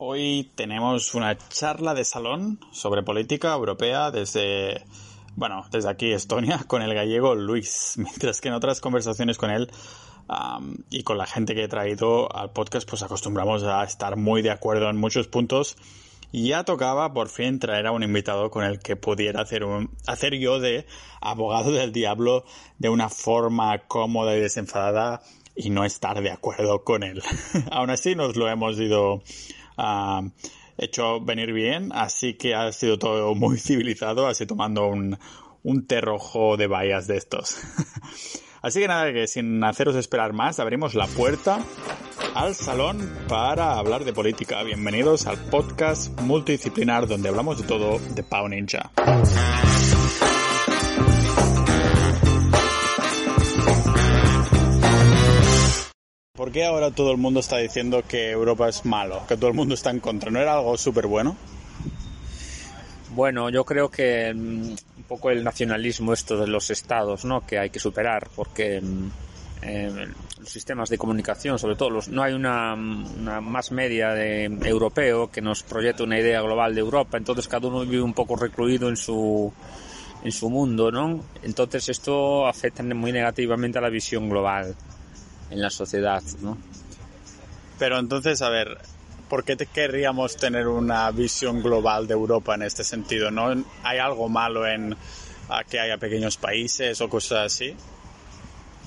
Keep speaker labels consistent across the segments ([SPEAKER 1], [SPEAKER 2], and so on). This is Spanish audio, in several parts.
[SPEAKER 1] Hoy tenemos una charla de salón sobre política europea desde, bueno, desde aquí Estonia con el gallego Luis, mientras que en otras conversaciones con él y con la gente que he traído al podcast pues acostumbramos a estar muy de acuerdo en muchos puntos y ya tocaba por fin traer a un invitado con el que pudiera hacer un hacer yo de abogado del diablo de una forma cómoda y desenfadada y no estar de acuerdo con él. Aún así nos lo hemos ido uh, hecho venir bien, así que ha sido todo muy civilizado, así tomando un, un té rojo de vallas de estos. así que nada, que sin haceros esperar más, abrimos la puerta al salón para hablar de política. Bienvenidos al podcast multidisciplinar donde hablamos de todo de Pau Ninja. ¿Por qué ahora todo el mundo está diciendo que Europa es malo? Que todo el mundo está en contra. ¿No era algo súper bueno?
[SPEAKER 2] Bueno, yo creo que mm, un poco el nacionalismo esto de los estados, ¿no? Que hay que superar porque mm, eh, los sistemas de comunicación, sobre todo, los, no hay una, una más media de europeo que nos proyecte una idea global de Europa, entonces cada uno vive un poco recluido en su en su mundo, ¿no? Entonces esto afecta muy negativamente a la visión global en la sociedad, ¿no?
[SPEAKER 1] Pero entonces, a ver, ¿por qué te querríamos tener una visión global de Europa en este sentido? ¿No hay algo malo en que haya pequeños países o cosas así?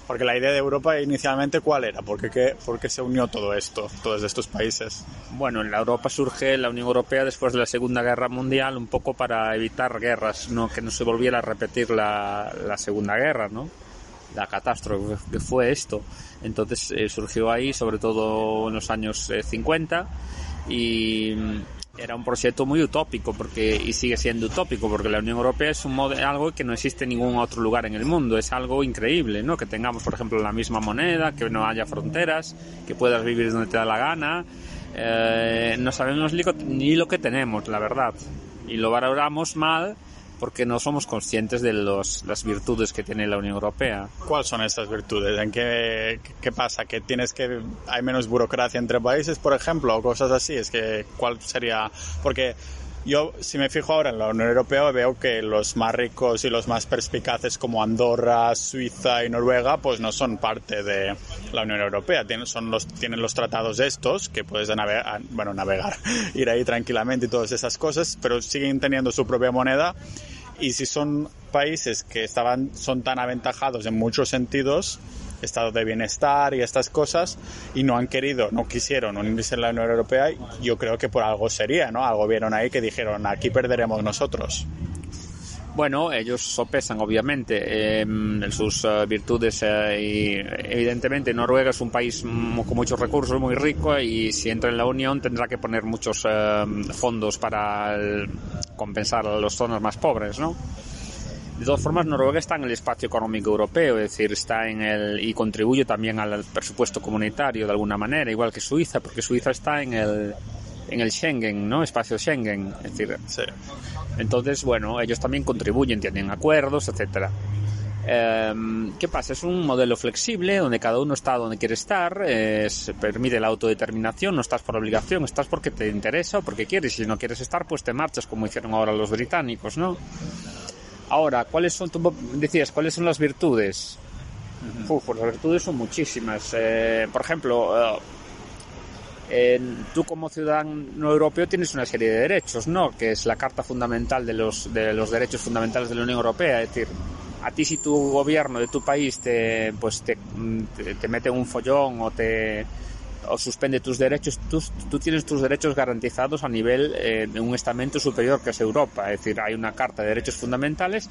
[SPEAKER 1] Porque la idea de Europa inicialmente, ¿cuál era? ¿Por qué, por qué se unió todo esto, todos estos países?
[SPEAKER 2] Bueno, en la Europa surge la Unión Europea después de la Segunda Guerra Mundial, un poco para evitar guerras, ¿no? que no se volviera a repetir la, la Segunda Guerra, ¿no? La catástrofe que fue esto. Entonces eh, surgió ahí, sobre todo en los años eh, 50, y mm, era un proyecto muy utópico porque y sigue siendo utópico porque la Unión Europea es un algo que no existe en ningún otro lugar en el mundo. Es algo increíble no que tengamos por ejemplo la misma moneda que no haya fronteras que puedas vivir donde te da la gana. Eh, no sabemos ni lo que tenemos la verdad. Y lo valoramos mal porque no somos conscientes de los, las virtudes que tiene la Unión Europea.
[SPEAKER 1] ¿Cuáles son estas virtudes? ¿En qué, qué pasa? ¿Que tienes que hay menos burocracia entre países, por ejemplo, o cosas así? Es que ¿cuál sería? Porque yo, si me fijo ahora en la Unión Europea, veo que los más ricos y los más perspicaces como Andorra, Suiza y Noruega, pues no son parte de la Unión Europea. Tienen, son los, tienen los tratados estos, que puedes navegar, bueno, navegar, ir ahí tranquilamente y todas esas cosas, pero siguen teniendo su propia moneda y si son países que estaban, son tan aventajados en muchos sentidos, estado de bienestar y estas cosas, y no han querido, no quisieron unirse en la Unión Europea, yo creo que por algo sería, ¿no? Algo vieron ahí que dijeron, aquí perderemos nosotros.
[SPEAKER 2] Bueno, ellos sopesan obviamente eh, sus virtudes uh, y evidentemente Noruega es un país con muchos recursos, muy rico y si entra en la Unión tendrá que poner muchos uh, fondos para compensar a las zonas más pobres, ¿no? De todas formas, Noruega está en el espacio económico europeo, es decir, está en el y contribuye también al presupuesto comunitario de alguna manera, igual que Suiza, porque Suiza está en el en el Schengen, ¿no? Espacio Schengen, es decir,
[SPEAKER 1] sí.
[SPEAKER 2] entonces, bueno, ellos también contribuyen, tienen acuerdos, etcétera. Eh, ¿Qué pasa? Es un modelo flexible donde cada uno está donde quiere estar, eh, se permite la autodeterminación, no estás por obligación, estás porque te interesa o porque quieres. Si no quieres estar, pues te marchas como hicieron ahora los británicos, ¿no? Ahora, ¿cuáles son, tú decías, cuáles son las virtudes? Uh -huh. Uf, pues las virtudes son muchísimas. Eh, por ejemplo, tú como ciudadano europeo tienes una serie de derechos, ¿no? Que es la Carta Fundamental de los, de los Derechos Fundamentales de la Unión Europea. Es decir, a ti si tu gobierno de tu país te, pues te, te, te mete un follón o te o suspende tus derechos, tú, tú tienes tus derechos garantizados a nivel eh, de un estamento superior que es Europa. Es decir, hay una Carta de Derechos Fundamentales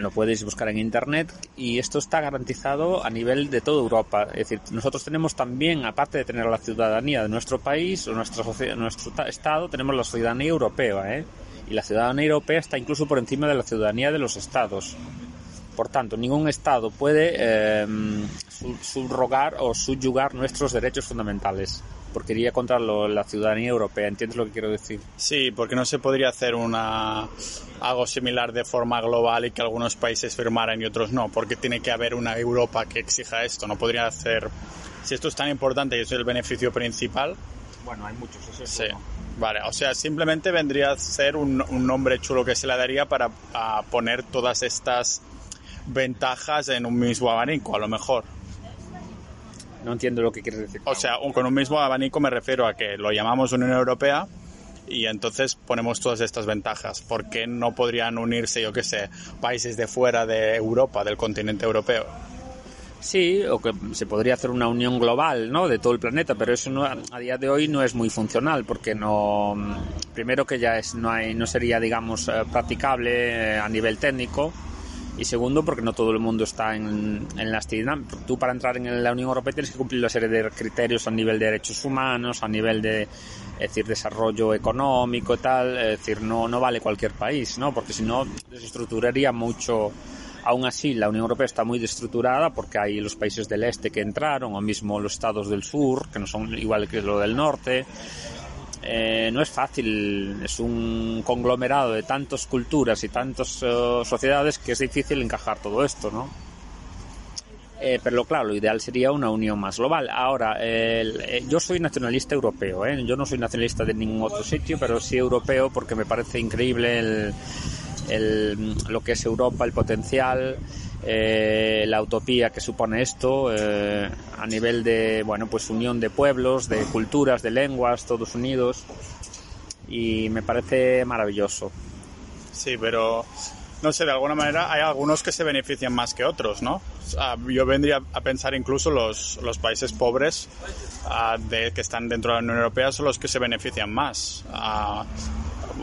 [SPEAKER 2] lo podéis buscar en internet y esto está garantizado a nivel de toda Europa. Es decir, nosotros tenemos también, aparte de tener la ciudadanía de nuestro país o sociedad, nuestro estado, tenemos la ciudadanía europea, ¿eh? Y la ciudadanía europea está incluso por encima de la ciudadanía de los estados. Por tanto, ningún estado puede eh, subrogar o subyugar nuestros derechos fundamentales porque iría contra lo, la ciudadanía europea. ¿Entiendes lo que quiero decir?
[SPEAKER 1] Sí, porque no se podría hacer una algo similar de forma global y que algunos países firmaran y otros no, porque tiene que haber una Europa que exija esto. No podría hacer, si esto es tan importante y es el beneficio principal,
[SPEAKER 2] Bueno, hay muchos, eso es
[SPEAKER 1] Sí.
[SPEAKER 2] uno.
[SPEAKER 1] Vale, o sea, simplemente vendría a ser un, un nombre chulo que se le daría para a poner todas estas ventajas en un mismo abanico, a lo mejor.
[SPEAKER 2] No entiendo lo que quieres decir.
[SPEAKER 1] O sea, un- con un mismo abanico me refiero a que lo llamamos Unión Europea y entonces ponemos todas estas ventajas. ¿Por qué no podrían unirse, yo qué sé, países de fuera de Europa, del continente europeo?
[SPEAKER 2] Sí, o que se podría hacer una unión global, ¿no? De todo el planeta, pero eso no, a día de hoy no es muy funcional porque no, primero que ya es, no hay, no sería, digamos, eh, practicable eh, a nivel técnico y segundo porque no todo el mundo está en, en las dinámicas. Tú para entrar en la Unión Europea tienes que cumplir una serie de criterios a nivel de derechos humanos, a nivel de, decir, desarrollo económico y tal, es decir, no, no vale cualquier país, ¿no? Porque si no desestructuraría mucho Aún así, la Unión Europea está muy destructurada porque hay los países del este que entraron, o mismo los estados del sur, que no son igual que lo del norte. Eh, no es fácil, es un conglomerado de tantas culturas y tantas eh, sociedades que es difícil encajar todo esto, ¿no? Eh, pero claro, lo ideal sería una unión más global. Ahora, eh, yo soy nacionalista europeo, ¿eh? yo no soy nacionalista de ningún otro sitio, pero sí europeo porque me parece increíble el- lo que es Europa, el potencial, eh, la utopía que supone esto eh, a nivel de, bueno, pues unión de pueblos, de culturas, de lenguas, todos unidos. Y me parece maravilloso.
[SPEAKER 1] Sí, pero no sé, de alguna manera hay algunos que se benefician más que otros, ¿no? Yo vendría a pensar incluso los, los países pobres ah, de, que están dentro de la Unión Europea son los que se benefician más. Ah,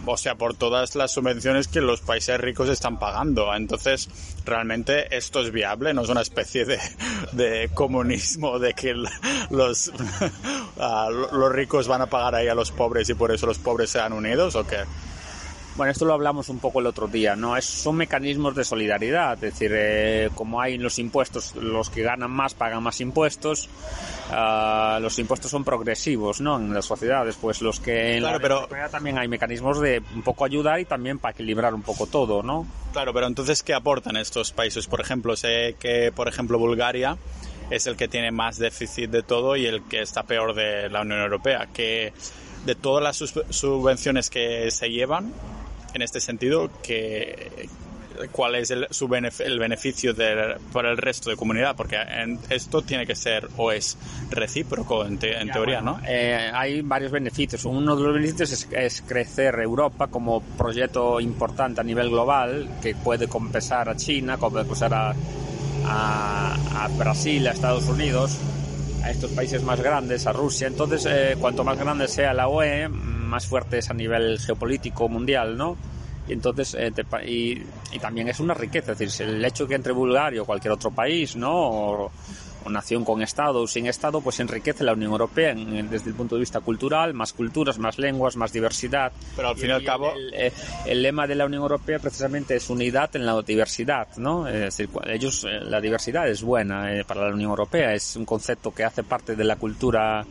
[SPEAKER 1] o sea, por todas las subvenciones que los países ricos están pagando. Entonces, realmente esto es viable, no es una especie de, comunismo de que los, ah, los ricos van a pagar ahí a los pobres y por eso los pobres sean unidos o qué.
[SPEAKER 2] Bueno, esto lo hablamos un poco el otro día, ¿no? Es, son mecanismos de solidaridad, es decir, eh, como hay los impuestos, los que ganan más pagan más impuestos, ah, los impuestos son progresivos, ¿no? En las sociedades, pues los que en
[SPEAKER 1] Claro,
[SPEAKER 2] la
[SPEAKER 1] pero-
[SPEAKER 2] Europea también hay mecanismos de un poco ayudar y también para equilibrar un poco todo, ¿no?
[SPEAKER 1] Claro, pero entonces, ¿qué aportan estos países? Por ejemplo, sé que, por ejemplo, Bulgaria es el que tiene más déficit de todo y el que está peor de la Unión Europea. Que de todas las subvenciones que se llevan, en este sentido, que cuál es el, su benef- el beneficio de- para el resto de comunidad, porque en- esto tiene que ser o es recíproco en, te- en teoría, ¿no?
[SPEAKER 2] Eh, hay varios beneficios. Uno de los beneficios es, es crecer Europa como proyecto importante a nivel global que puede compensar a China, compensar a, a, a Brasil, a Estados Unidos, a estos países más grandes, a Rusia. Entonces, eh, cuanto más grande sea la UE, más fuerte es a nivel geopolítico mundial, ¿no? Y entonces, eh, te y, y también es una riqueza, es decir, el hecho que entre Bulgaria o cualquier otro país, ¿no? O, o nación con Estado o sin Estado, pues enriquece la Unión Europea en- desde el punto de vista cultural, más culturas, más lenguas, más diversidad.
[SPEAKER 1] Pero al fin y al cabo-
[SPEAKER 2] El, el- el lema de la Unión Europea precisamente es unidad en la diversidad, ¿no? Es decir, ellos, eh, la diversidad es buena eh, para la Unión Europea, es un concepto que hace parte de la cultura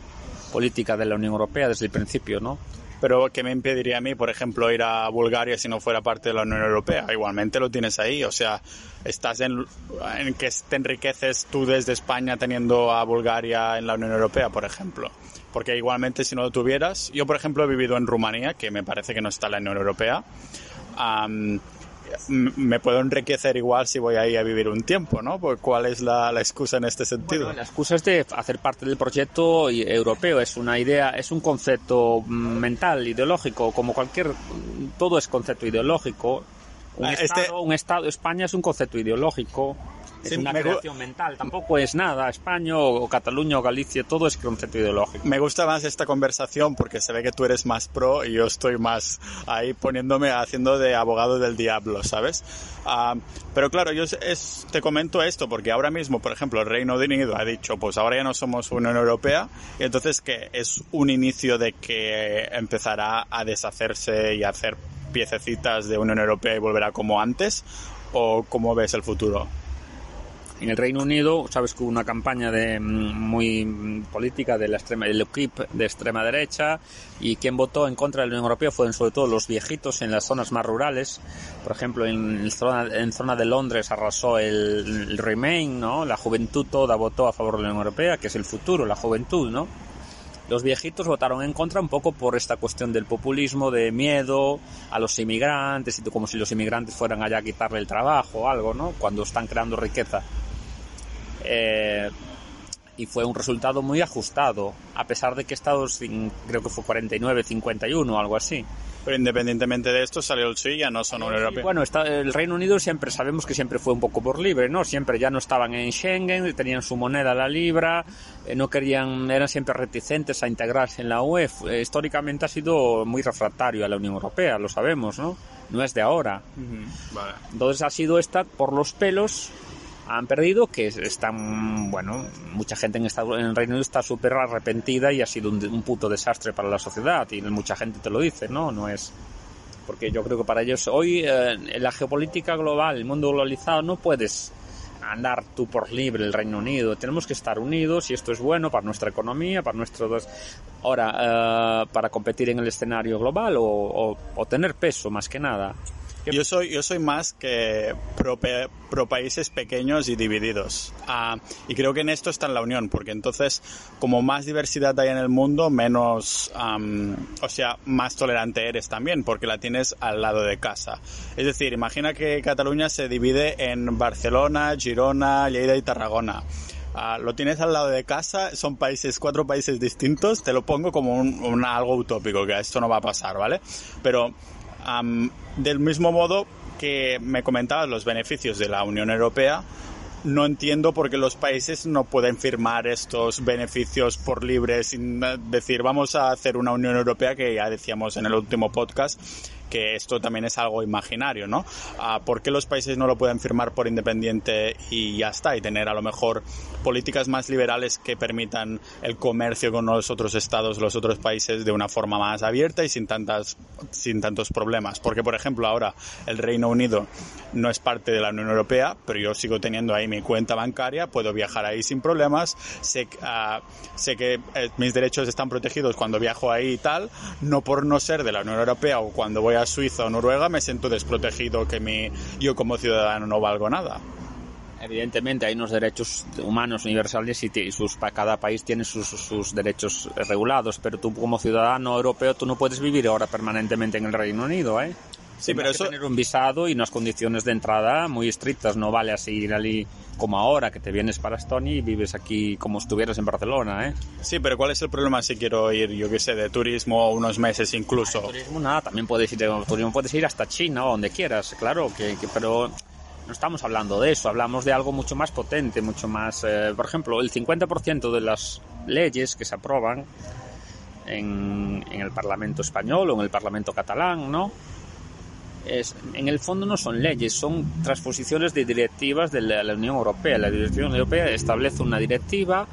[SPEAKER 2] política de la Unión Europea desde el principio, ¿no?
[SPEAKER 1] Pero ¿qué me impediría a mí, por ejemplo, ir a Bulgaria si no fuera parte de la Unión Europea? Igualmente lo tienes ahí, o sea, estás en, en que te enriqueces tú desde España teniendo a Bulgaria en la Unión Europea, por ejemplo. Porque igualmente si no lo tuvieras, yo por ejemplo he vivido en Rumanía, que me parece que no está en la Unión Europea, am, m- me puedo enriquecer igual si voy ahí a vivir un tiempo, ¿no? Pues, ¿Cuál es la, la excusa en este sentido?
[SPEAKER 2] La excusa es de hacer parte del proyecto europeo, es una idea, es un concepto mm, mental, ideológico, como cualquier, todo es concepto ideológico. Un,
[SPEAKER 1] Ah, este-
[SPEAKER 2] estado, un estado, España es un concepto ideológico, es
[SPEAKER 1] Sí,
[SPEAKER 2] una
[SPEAKER 1] me
[SPEAKER 2] creación mental, tampoco es nada, España o, Cataluña o Galicia, todo es concepto ideológico.
[SPEAKER 1] Me gusta más esta conversación porque se ve que tú eres más pro y yo estoy más ahí poniéndome haciendo de abogado del diablo, ¿sabes? Pero claro, yo es- es- te comento esto porque ahora mismo, por ejemplo, el Reino Unido ha dicho, pues ahora ya no somos Unión Europea y entonces que es un inicio de que empezará a deshacerse y a hacer piececitas de Unión Europea y volverá como antes o cómo ves el futuro?
[SPEAKER 2] En el Reino Unido, sabes que hubo una campaña de, mm, muy mm, política de del UKIP de extrema derecha y quien votó en contra de la Unión Europea fueron sobre todo los viejitos en las zonas más rurales. Por ejemplo, en zona, en zona de Londres arrasó el, el Remain, ¿no? La juventud toda votó a favor de la Unión Europea, que es el futuro, la juventud, ¿no? los viejitos votaron en contra un poco por esta cuestión del populismo, de miedo a los inmigrantes, como si los inmigrantes fueran allá a quitarle el trabajo o algo, ¿no? Cuando están creando riqueza. Eh, y fue un resultado muy ajustado, a pesar de que Estados, creo que fue 49-51 o algo así.
[SPEAKER 1] Pero independientemente de esto, salió el sí, ya no son Unión Europea.
[SPEAKER 2] Bueno, está, el Reino Unido siempre sabemos que siempre fue un poco por libre, ¿no? Siempre ya no estaban en Schengen, tenían su moneda, la libra, eh, no querían, eran siempre reticentes a integrarse en la UE. Eh, históricamente ha sido muy refractario a la Unión Europea, lo sabemos, ¿no? No es de ahora. vale. Entonces ha sido esta por los pelos han perdido, que están, bueno, mucha gente en, Estados, en Reino Unido está súper arrepentida y ha sido un, puto desastre para la sociedad y mucha gente te lo dice, ¿no? No es... Porque yo creo que para ellos hoy eh, en la geopolítica global, el mundo globalizado, no puedes andar tú por libre el Reino Unido. Tenemos que estar unidos y esto es bueno para nuestra economía, para nuestros... Ahora, eh, para competir en el escenario global o, o tener peso más que nada.
[SPEAKER 1] Yo soy, yo soy más que pro, pro países pequeños y divididos. Ah, y creo que en esto está en la unión, porque entonces, como más diversidad hay en el mundo, menos, o sea, más tolerante eres también, porque la tienes al lado de casa. Es decir, imagina que Cataluña se divide en Barcelona, Girona, Lleida y Tarragona. Ah, lo tienes al lado de casa, son países, cuatro países distintos, te lo pongo como un, algo utópico, que esto no va a pasar, ¿vale? Pero del mismo modo que me comentabas los beneficios de la Unión Europea, no entiendo por qué los países no pueden firmar estos beneficios por libre sin decir vamos a hacer una Unión Europea que ya decíamos en el último podcast que esto también es algo imaginario, ¿no? Ah, ¿Por qué los países no lo pueden firmar por independiente y ya está? Y tener a lo mejor políticas más liberales que permitan el comercio con los otros estados, los otros países de una forma más abierta y sin tantas, sin tantos problemas. Porque, por ejemplo, ahora el Reino Unido no es parte de la Unión Europea, pero yo sigo teniendo ahí mi cuenta bancaria, puedo viajar ahí sin problemas, sé, uh, sé que eh, mis derechos están protegidos cuando viajo ahí y tal, no por no ser de la Unión Europea o cuando voy a Suiza o Noruega me siento desprotegido que yo como ciudadano no valgo nada.
[SPEAKER 2] Evidentemente hay unos derechos humanos universales y, sus, cada país tiene sus, sus, derechos regulados, pero tú como ciudadano europeo tú no puedes vivir ahora permanentemente en el Reino Unido, ¿eh? Sí, pero eso... tener un visado y unas condiciones de entrada muy estrictas. No vale así ir allí como ahora, que te vienes para Estonia y vives aquí como estuvieras en Barcelona, ¿eh?
[SPEAKER 1] Sí, pero ¿cuál es el problema si quiero ir, yo qué sé, de turismo unos meses incluso?
[SPEAKER 2] De turismo nada, también puedes ir de turismo, puedes ir hasta China o donde quieras, claro, que, pero no estamos hablando de eso, hablamos de algo mucho más potente, mucho más... Eh, por ejemplo, el 50% de las leyes que se aprueban en, en el Parlamento español o en el Parlamento catalán, ¿no? En el fondo no son leyes, son transposiciones de directivas de la, Unión Europea. La Unión Europea establece una directiva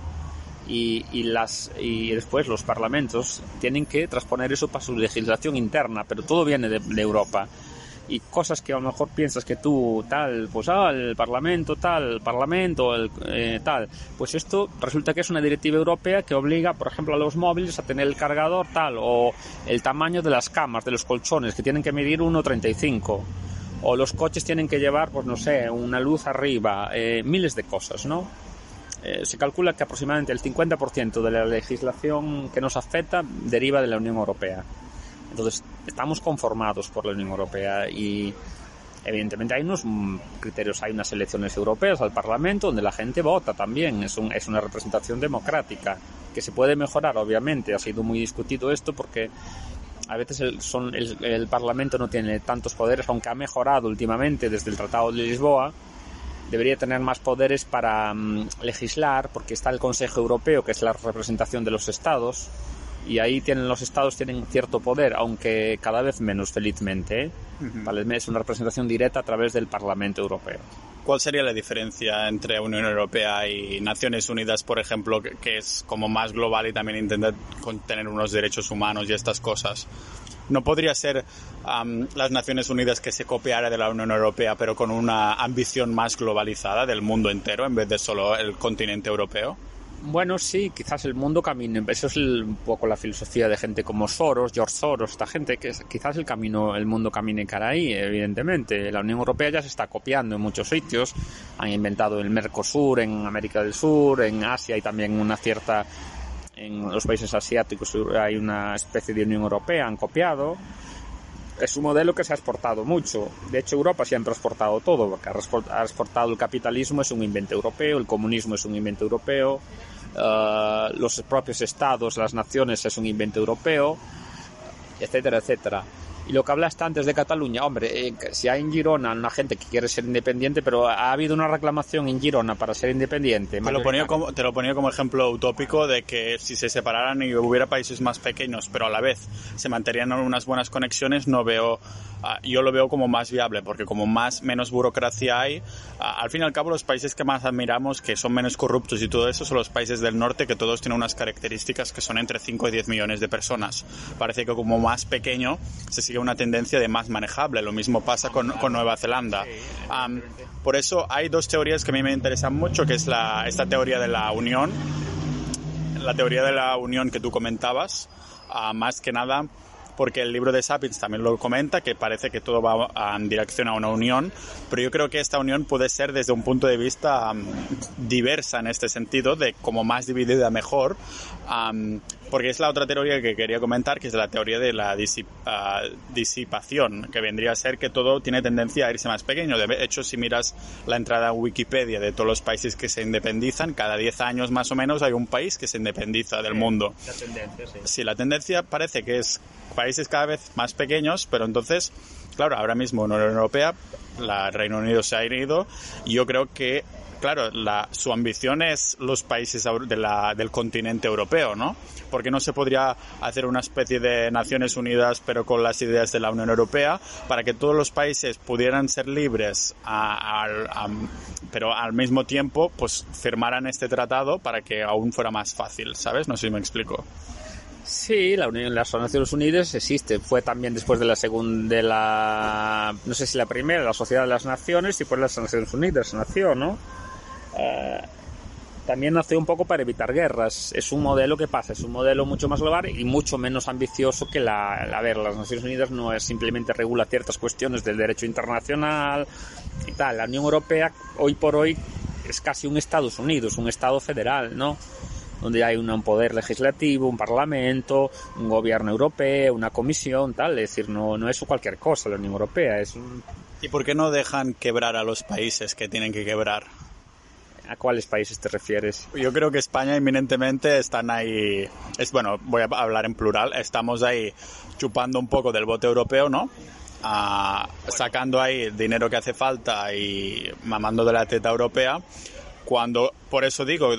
[SPEAKER 2] y, y, las, y después los parlamentos tienen que transponer eso para su legislación interna, pero todo viene de Europa y cosas que a lo mejor piensas que tú tal, pues ah, el Parlamento tal, el Parlamento el, eh, tal, pues esto resulta que es una directiva europea que obliga, por ejemplo, a los móviles a tener el cargador tal o el tamaño de las camas, de los colchones, que tienen que medir 1,35 o los coches tienen que llevar, pues no sé, una luz arriba, eh, miles de cosas, ¿no? Eh, se calcula que aproximadamente el 50% de la legislación que nos afecta deriva de la Unión Europea. Entonces, estamos conformados por la Unión Europea y evidentemente hay unos criterios, hay unas elecciones europeas al Parlamento donde la gente vota también, es, una representación democrática que se puede mejorar, obviamente. Ha sido muy discutido esto porque a veces el, Parlamento no tiene tantos poderes, aunque ha mejorado últimamente desde el Tratado de Lisboa. Debería tener más poderes para mm, legislar, porque está el Consejo Europeo, que es la representación de los Estados, y ahí tienen los estados tienen cierto poder, aunque cada vez menos felizmente. ¿eh? Es una representación directa a través del Parlamento Europeo.
[SPEAKER 1] ¿Cuál sería la diferencia entre Unión Europea y Naciones Unidas, por ejemplo, que, es como más global y también intenta tener unos derechos humanos y estas cosas? ¿No podría ser las Naciones Unidas que se copiara de la Unión Europea, pero con una ambición más globalizada del mundo entero en vez de solo el continente europeo?
[SPEAKER 2] Bueno, sí, quizás el mundo camine. Eso es un poco la filosofía de gente como Soros, George Soros, esta gente que quizás el camino, el mundo camine cara ahí, evidentemente. La Unión Europea ya se está copiando en muchos sitios. Han inventado el Mercosur en América del Sur, en Asia y también una cierta en los países asiáticos hay una especie de Unión Europea, han copiado. Es un modelo que se ha exportado mucho. De hecho, Europa siempre ha exportado todo, porque ha exportado el capitalismo, es un invento europeo, el comunismo es un invento europeo, eh, los propios estados, las naciones es un invento europeo, etcétera, etcétera. Y lo que hablaste antes de Cataluña, hombre, eh, si hay en Girona una gente que quiere ser independiente, pero ha habido una reclamación en Girona para ser independiente.
[SPEAKER 1] Te lo, ponía como, te lo ponía como ejemplo utópico de que si se separaran y hubiera países más pequeños, pero a la vez se mantenían unas buenas conexiones, no veo yo lo veo como más viable, porque como más menos burocracia hay, ah, al fin y al cabo los países que más admiramos, que son menos corruptos y todo eso, son los países del norte, que todos tienen unas características que son entre 5 y 10 millones de personas. Parece que como más pequeño se sigue una tendencia de más manejable. Lo mismo pasa con, con Nueva Zelanda. por eso hay dos teorías que a mí me interesan mucho, que es la, esta teoría de la unión, la teoría de la unión que tú comentabas, ah, más que nada porque el libro de Sapiens también lo comenta, que parece que todo va en dirección a una unión, pero yo creo que esta unión puede ser desde un punto de vista diversa en este sentido, de como más dividida mejor, porque es la otra teoría que quería comentar, que es la teoría de la ah, disipación, que vendría a ser que todo tiene tendencia a irse más pequeño. De hecho, si miras la entrada a Wikipedia de todos los países que se independizan, cada 10 años más o menos hay un país que se independiza del mundo.
[SPEAKER 2] La tendencia, sí.
[SPEAKER 1] Sí, la tendencia parece que es países cada vez más pequeños, pero entonces, claro, ahora mismo en la Unión Europea, la Reino Unido se ha ido y yo creo que claro, la, su ambición es los países del continente europeo, ¿no? Porque no se podría hacer una especie de Naciones Unidas, pero con las ideas de la Unión Europea, para que todos los países pudieran ser libres, pero al mismo tiempo, pues firmaran este tratado para que aún fuera más fácil, ¿sabes? No sé si me explico.
[SPEAKER 2] Sí, la Unión, las Naciones Unidas existe. Fue también después de la segunda, de la, no sé si la primera, la Sociedad de las Naciones, y pues las Naciones Unidas nació, ¿no? Eh, también nació un poco para evitar guerras. Es un modelo que pasa, es un modelo mucho más global y mucho menos ambicioso que la, la ver, las Naciones Unidas no es simplemente regula ciertas cuestiones del derecho internacional y tal. La Unión Europea hoy por hoy es casi un Estados Unidos, un Estado federal, ¿no? Donde hay un poder legislativo, un parlamento, un gobierno europeo, una comisión, tal. Es decir, no, no es cualquier cosa la Unión Europea, es un...
[SPEAKER 1] ¿Y por qué no dejan quebrar a los países que tienen que quebrar?
[SPEAKER 2] ¿A cuáles países te refieres?
[SPEAKER 1] Yo creo que España inminentemente están ahí, es bueno, voy a hablar en plural, estamos ahí chupando un poco del bote europeo, ¿no? Ah, sacando ahí dinero que hace falta y mamando de la teta europea, cuando, por eso digo,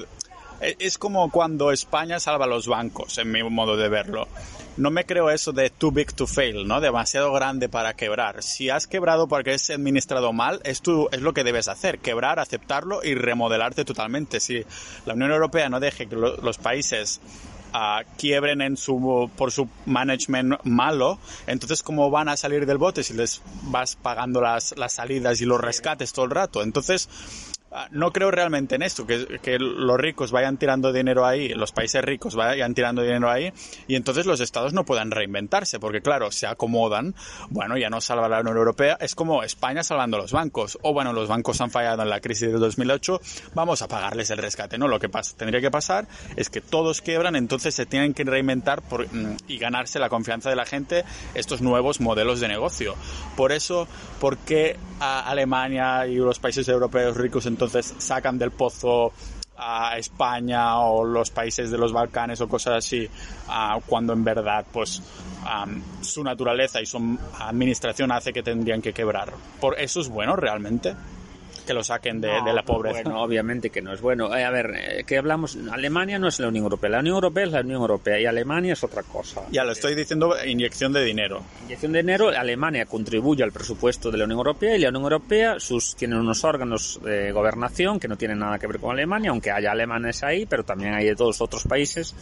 [SPEAKER 1] e, es como cuando España salva los bancos, en mi modo de verlo no me creo eso de too big to fail, ¿no? Demasiado grande para quebrar. Si has quebrado porque es administrado mal, es, es lo que debes hacer, quebrar, aceptarlo y remodelarte totalmente. Si la Unión Europea no deje que los países uh, quiebren en su, por su management malo, entonces cómo van a salir del bote si les vas pagando las, las salidas y los rescates todo el rato. Entonces, no creo realmente en esto, que, que, los ricos vayan tirando dinero ahí, los países ricos vayan tirando dinero ahí, y entonces los estados no puedan reinventarse, porque claro, se acomodan, bueno, ya no salva la Unión Europea, es como España salvando los bancos, o bueno, los bancos han fallado en la crisis de 2008, vamos a pagarles el rescate, ¿no? Lo que pasa, tendría que pasar es que todos quiebran, entonces se tienen que reinventar por, mm, y ganarse la confianza de la gente estos nuevos modelos de negocio. Por eso, ¿por qué Alemania y los países europeos ricos entonces entonces sacan del pozo a España o los países de los Balcanes o cosas así, cuando en verdad pues su naturaleza y su administración hace que tendrían que quebrar. ¿Por eso es bueno realmente? Que lo saquen de, la pobreza.
[SPEAKER 2] Bueno, obviamente que no es bueno. Eh, a ver, eh, que hablamos, Alemania no es la Unión Europea, la Unión Europea es la Unión Europea y Alemania es otra cosa.
[SPEAKER 1] Ya lo estoy diciendo, inyección de dinero.
[SPEAKER 2] Inyección de dinero, Alemania contribuye al presupuesto de la Unión Europea y la Unión Europea sus, tiene unos órganos de gobernación que no tienen nada que ver con Alemania, aunque haya alemanes ahí, pero también hay de todos otros países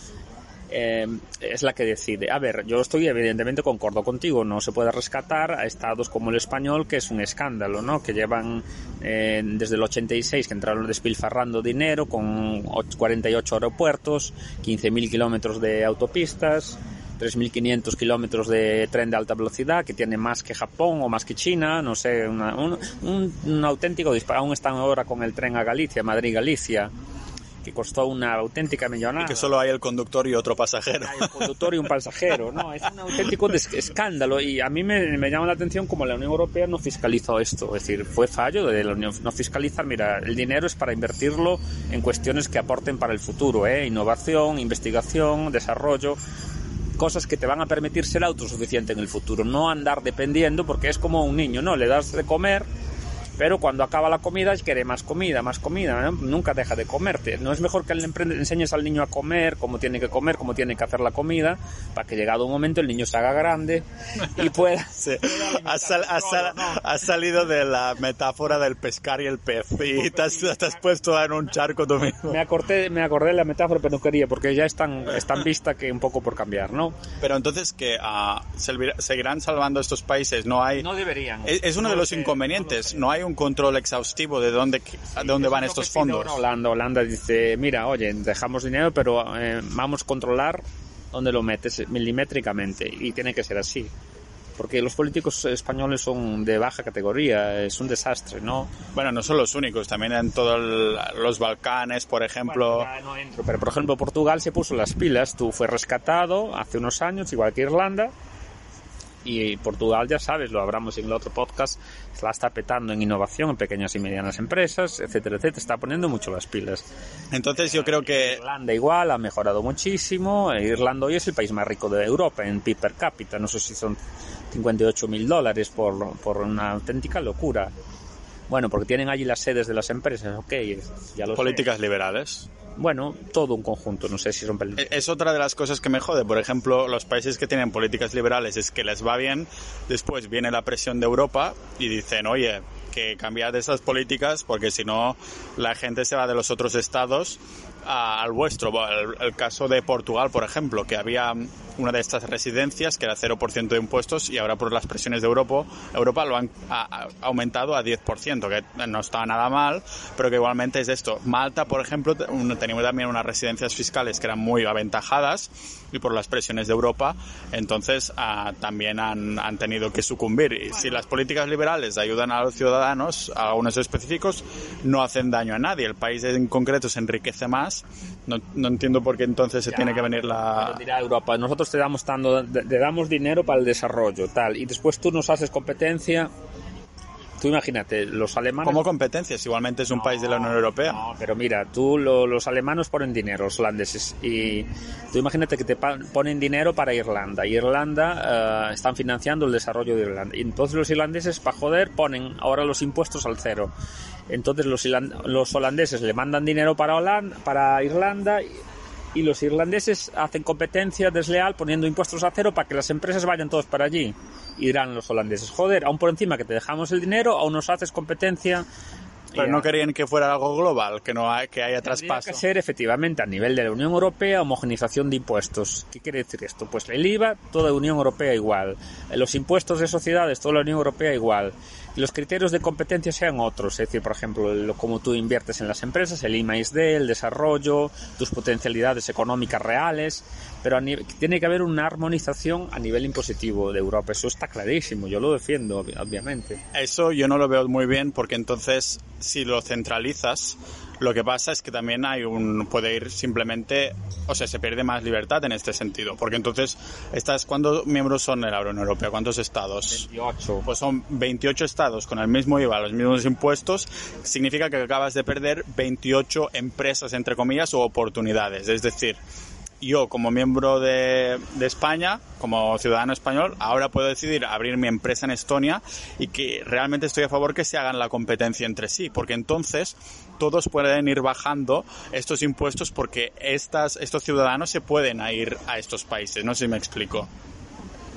[SPEAKER 2] eh, es la que decide. A ver, yo estoy evidentemente concordo contigo, no se puede rescatar a estados como el español, que es un escándalo, ¿no? Que llevan eh, desde el 86 que entraron despilfarrando dinero con 48 aeropuertos, 15.000 kilómetros de autopistas. 3.500 kilómetros de tren de alta velocidad, que tiene más que Japón o más que China, no sé, un, un, auténtico disparo. Aún están ahora con el tren a Galicia, Madrid-Galicia que costó una auténtica millonada.
[SPEAKER 1] Y que solo hay el conductor y otro pasajero.
[SPEAKER 2] Hay un conductor y un pasajero, ¿no? Es un auténtico escándalo y a mí me, me, llama la atención como la Unión Europea no fiscalizó esto. Es decir, fue fallo de la Unión no fiscalizar. Mira, el dinero es para invertirlo en cuestiones que aporten para el futuro, ¿eh? Innovación, investigación, desarrollo cosas que te van a permitir ser autosuficiente en el futuro, no andar dependiendo porque es como un niño, ¿no? Le das de comer pero cuando acaba la comida quiere más comida, más comida, nunca deja de comerte. No es mejor que le enseñes al niño a comer, cómo tiene que comer, cómo tiene que hacer la comida, para que llegado un momento el niño se haga grande y pueda...
[SPEAKER 1] Sí. Has, salido de la metáfora del pescar y el pez y te has, puesto en un charco tú mismo.
[SPEAKER 2] Me acordé, me acordé de la metáfora, pero no quería, porque ya están, están vista que un poco por cambiar, ¿no?
[SPEAKER 1] Pero entonces que uh, seguirán salvando estos países, no hay...
[SPEAKER 2] No deberían.
[SPEAKER 1] Es, uno de los inconvenientes, no hay un control exhaustivo de dónde, a dónde van estos fondos.
[SPEAKER 2] Holanda, Holanda dice, mira, oye, dejamos dinero, pero eh, vamos a controlar dónde lo metes milimétricamente y tiene que ser así. Porque los políticos españoles son de baja categoría, es un desastre, ¿no?
[SPEAKER 1] Bueno, no son los únicos, también en todos los Balcanes, por ejemplo.
[SPEAKER 2] no entro, pero por ejemplo Portugal se puso las pilas, tú fue rescatado hace unos años, igual que Irlanda, y Portugal, ya sabes, lo hablamos en el otro podcast, la está petando en innovación en pequeñas y medianas empresas, etcétera, etcétera, está poniendo mucho las pilas.
[SPEAKER 1] Entonces yo creo que...
[SPEAKER 2] Irlanda igual ha mejorado muchísimo, Irlanda hoy es el país más rico de Europa en PIB per cápita, no sé si son 58 mil dólares por, por una auténtica locura. Bueno, porque tienen allí las sedes de las empresas, ok, ya lo
[SPEAKER 1] Políticas liberales
[SPEAKER 2] bueno, todo un conjunto, no sé si son
[SPEAKER 1] e-, Es otra de las cosas que me jode. Por ejemplo, los países que tienen políticas liberales es que les va bien, después viene la presión de Europa y dicen, oye, que cambiar de esas políticas porque si no la gente se va de los otros estados al vuestro. El, caso de Portugal, por ejemplo, que había una de estas residencias que era 0% de impuestos y ahora por las presiones de Europa, Europa lo han aumentado a 10%, que no está nada mal, pero que igualmente es esto. Malta, por ejemplo, tenía también unas residencias fiscales que eran muy aventajadas y por las presiones de Europa, entonces ah, también han, han, tenido que sucumbir. Y si las políticas liberales ayudan a los ciudadanos, a unos específicos, no hacen daño a nadie. El país en concreto se enriquece más. No, no entiendo por qué entonces se tiene que venir la...
[SPEAKER 2] Dirá Europa, nosotros te damos, tanto, te damos dinero para el desarrollo, tal, y después tú nos haces competencia Tú imagínate, los alemanes...
[SPEAKER 1] Como competencias, igualmente es un país de la Unión Europea.
[SPEAKER 2] No, pero mira, tú los alemanes ponen dinero, los holandeses, y tú imagínate que te ponen dinero para Irlanda, y Irlanda uh, están financiando el desarrollo de Irlanda. Y entonces los irlandeses, para joder, ponen ahora los impuestos al cero. Entonces los, los holandeses le mandan dinero para, Holanda, para Irlanda y los irlandeses hacen competencia desleal poniendo impuestos a cero para que las empresas vayan todos para allí. Y dirán los holandeses, joder, aún por encima que te dejamos el dinero, aún nos haces competencia.
[SPEAKER 1] Pero no querían que fuera algo global, que no hay, que haya traspaso.
[SPEAKER 2] que ser efectivamente a nivel de la Unión Europea homogenización de impuestos. ¿Qué quiere decir esto? Pues el IVA, toda la Unión Europea igual. Los impuestos de sociedades, toda la Unión Europea igual los criterios de competencia sean otros, es decir, por ejemplo, lo, tú inviertes en las empresas, el I+D, el desarrollo, tus potencialidades económicas reales, pero tiene que haber una armonización a nivel impositivo de Europa, eso está clarísimo, yo lo defiendo, obviamente.
[SPEAKER 1] Eso yo no lo veo muy bien porque entonces si lo centralizas, lo que pasa es que también hay un puede ir simplemente, o sea, se pierde más libertad en este sentido, porque entonces estas ¿cuántos miembros son de la Unión Europea? ¿Cuántos estados?
[SPEAKER 2] 28.
[SPEAKER 1] Pues son 28 estados con el mismo IVA, los mismos impuestos, significa que acabas de perder 28 empresas entre comillas o oportunidades, es decir, yo como miembro de, España, como ciudadano español, ahora puedo decidir abrir mi empresa en Estonia y que realmente estoy a favor que se hagan la competencia entre sí, porque entonces todos pueden ir bajando estos impuestos porque estas, estos ciudadanos se pueden ir a estos países. No sé si me explico.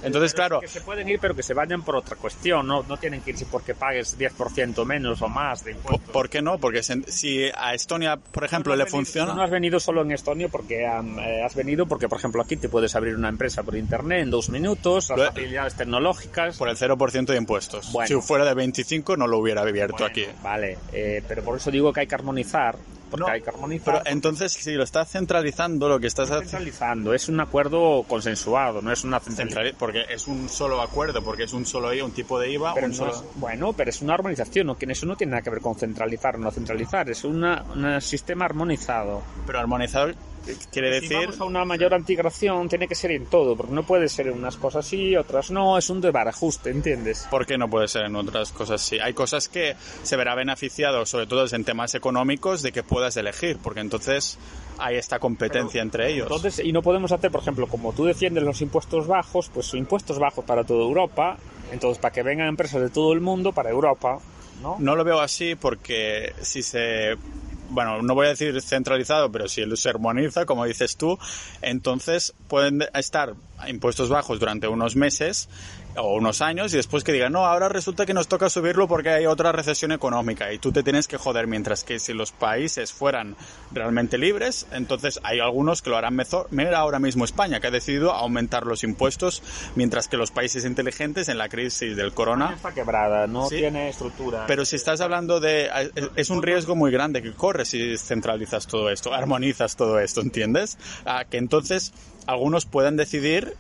[SPEAKER 1] Entonces, claro.
[SPEAKER 2] Que se pueden ir, pero que se vayan por otra cuestión, no, no tienen que irse porque pagues 10% menos o más de impuestos.
[SPEAKER 1] ¿Por qué no? Porque si a Estonia, por ejemplo, le funciona.
[SPEAKER 2] no has venido solo en Estonia porque eh, has venido porque, por ejemplo, aquí te puedes abrir una empresa por internet en dos minutos, las facilidades tecnológicas.
[SPEAKER 1] Por el 0% de impuestos. Si fuera de 25 no lo hubiera abierto aquí.
[SPEAKER 2] Vale, eh, pero por eso digo que hay que armonizar porque
[SPEAKER 1] No,
[SPEAKER 2] hay que armonizar.
[SPEAKER 1] Pero entonces, si lo estás centralizando, lo que estás haciendo...
[SPEAKER 2] centralizando, es un acuerdo consensuado, no es una centralización.
[SPEAKER 1] Centrali- porque es un solo acuerdo, porque es un solo IVA, un tipo de IVA,
[SPEAKER 2] Pero
[SPEAKER 1] un
[SPEAKER 2] no
[SPEAKER 1] solo...
[SPEAKER 2] es- bueno, pero es una armonización, ¿no? eso no tiene nada que ver con centralizar o no centralizar, es una- un sistema armonizado.
[SPEAKER 1] Pero armonizado quiere
[SPEAKER 2] Si
[SPEAKER 1] decir...
[SPEAKER 2] vamos a una mayor integración, tiene que ser en todo, porque no puede ser en unas cosas sí, otras no, es un desbarajuste, ¿entiendes?
[SPEAKER 1] ¿Por qué no puede ser en otras cosas sí? Hay cosas que se verá beneficiado, sobre todo en temas económicos, de que puedas elegir, porque entonces hay esta competencia entre ellos.
[SPEAKER 2] Entonces, y no podemos hacer, por ejemplo, como tú defiendes los impuestos bajos, pues impuestos bajos para toda Europa, entonces para que vengan empresas de todo el mundo para Europa, ¿no?
[SPEAKER 1] No lo veo así porque si se... Bueno, no voy a decir centralizado, pero si se armoniza, como dices tú, entonces pueden estar impuestos bajos durante unos meses o unos años y después que digan, no, ahora resulta que nos toca subirlo porque hay otra recesión económica y tú te tienes que joder, mientras que si los países fueran realmente libres, entonces hay algunos que lo harán mejor. Mira ahora mismo España, que ha decidido aumentar los impuestos, mientras que los países inteligentes en la crisis del corona
[SPEAKER 2] Está quebrada, no
[SPEAKER 1] Sí.
[SPEAKER 2] tiene estructura.
[SPEAKER 1] pero si estás hablando de... Es un riesgo muy grande que corres si centralizas todo esto, armonizas todo esto, ¿entiendes? Ah, que entonces algunos pueden decidir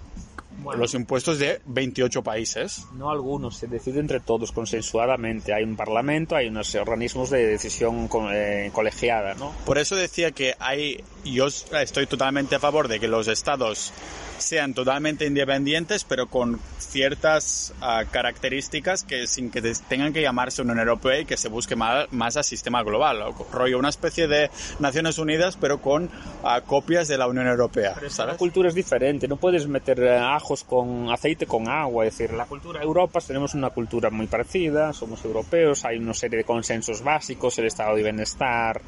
[SPEAKER 2] Bueno.
[SPEAKER 1] los impuestos de 28 países.
[SPEAKER 2] No algunos, se decide entre todos consensuadamente. Hay un parlamento, hay unos organismos de decisión co- eh, colegiada, ¿no?
[SPEAKER 1] Por eso decía que hay... Yo estoy totalmente a favor de que los estados sean totalmente independientes, pero con ciertas ah, características que sin que te- tengan que llamarse Unión Europea y que se busque más, más a sistema global, o rollo una especie de Naciones Unidas, pero con ah, copias de la Unión Europea,
[SPEAKER 2] La
[SPEAKER 1] ¿sabes?
[SPEAKER 2] cultura es diferente, no puedes meter eh, ajos con aceite con agua, es decir, la cultura Europa tenemos una cultura muy parecida, somos europeos, hay una serie de consensos básicos, el estado de bienestar,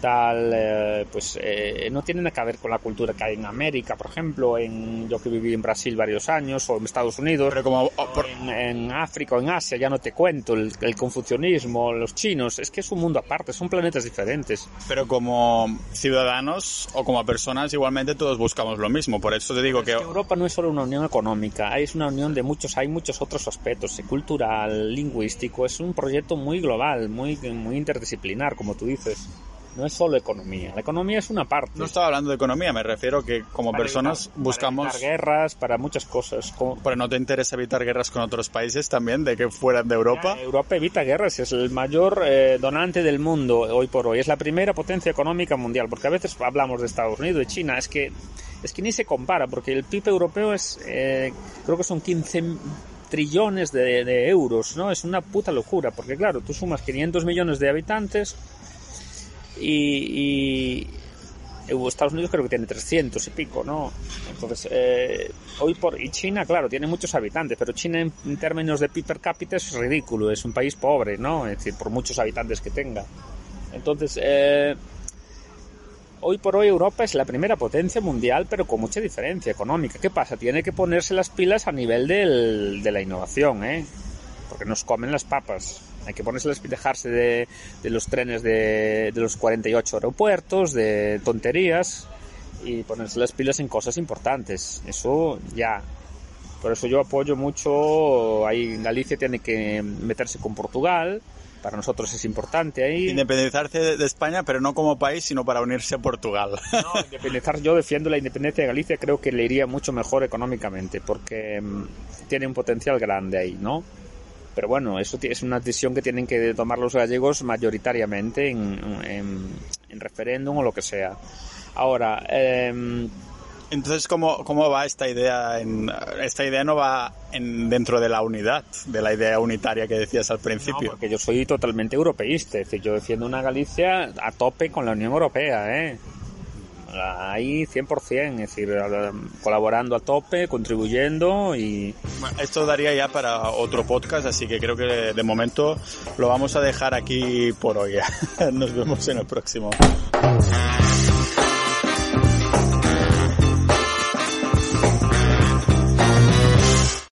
[SPEAKER 2] tal, eh, pues eh, no tiene nada que ver con la cultura que hay en América, por ejemplo, en yo que viví en Brasil varios años o en Estados Unidos.
[SPEAKER 1] Pero como... oh, por-
[SPEAKER 2] en, en África o en Asia, ya no te cuento, el, el confucianismo, los chinos, es que es un mundo aparte, son planetas diferentes.
[SPEAKER 1] pero como ciudadanos o como personas igualmente todos buscamos lo mismo. Por eso te digo que...
[SPEAKER 2] Europa no es solo una unión económica, es una unión de muchos, hay muchos otros aspectos, eh, cultural, lingüístico, es un proyecto muy global, muy, muy interdisciplinar, como tú dices. No es solo economía, la economía es una parte.
[SPEAKER 1] No estaba hablando de economía, me refiero que como
[SPEAKER 2] Para
[SPEAKER 1] personas
[SPEAKER 2] evitar-
[SPEAKER 1] buscamos...
[SPEAKER 2] Para evitar guerras, para muchas cosas. Como,
[SPEAKER 1] Pero no te interesa evitar guerras con otros países también, de que fueran de Europa.
[SPEAKER 2] Europa evita guerras, es el mayor eh, donante del mundo hoy por hoy, es la primera potencia económica mundial, porque a veces hablamos de Estados Unidos, de China, es que es que ni se compara, porque el PIB europeo es, eh, creo que son 15 trillones de, de euros, ¿no? Es una puta locura, porque claro, tú sumas 500 millones de habitantes y, Estados Unidos creo que tiene 300 y pico, ¿no? Entonces, eh, hoy por... Y China, claro, tiene muchos habitantes, pero China en, en términos de PIB per cápita es ridículo, es un país pobre, ¿no? Es decir, por muchos habitantes que tenga. Entonces, eh, hoy por hoy Europa es la primera potencia mundial, pero con mucha diferencia económica. ¿Qué pasa? Tiene que ponerse las pilas a nivel del, de la innovación, ¿eh? Porque nos comen las papas. Hay que ponerse dejarse de, de los trenes de, de los 48 aeropuertos, de tonterías, y ponerse las pilas en cosas importantes. Eso ya. Por eso yo apoyo mucho, ahí Galicia tiene que meterse con Portugal, para nosotros es importante ahí.
[SPEAKER 1] Independizarse de- de España, pero no como país, sino para unirse a Portugal.
[SPEAKER 2] No, independizar, yo defiendo la independencia de Galicia, creo que le iría mucho mejor económicamente, porque mm, tiene un potencial grande ahí, ¿no? Pero bueno, eso es una decisión que tienen que tomar los gallegos mayoritariamente en, en, en referéndum o lo que sea. Ahora, em,
[SPEAKER 1] Entonces, ¿cómo, cómo va esta idea? En, esta idea no va en, dentro de la unidad, de la idea unitaria que decías al
[SPEAKER 2] no,
[SPEAKER 1] principio.
[SPEAKER 2] porque yo soy totalmente europeísta, es decir, yo defiendo una Galicia a tope con la Unión Europea, ¿eh? Ahí 100%, es decir, colaborando a tope, contribuyendo y...
[SPEAKER 1] Esto daría ya para otro podcast, así que creo que de momento lo vamos a dejar aquí por hoy. Nos vemos en el próximo.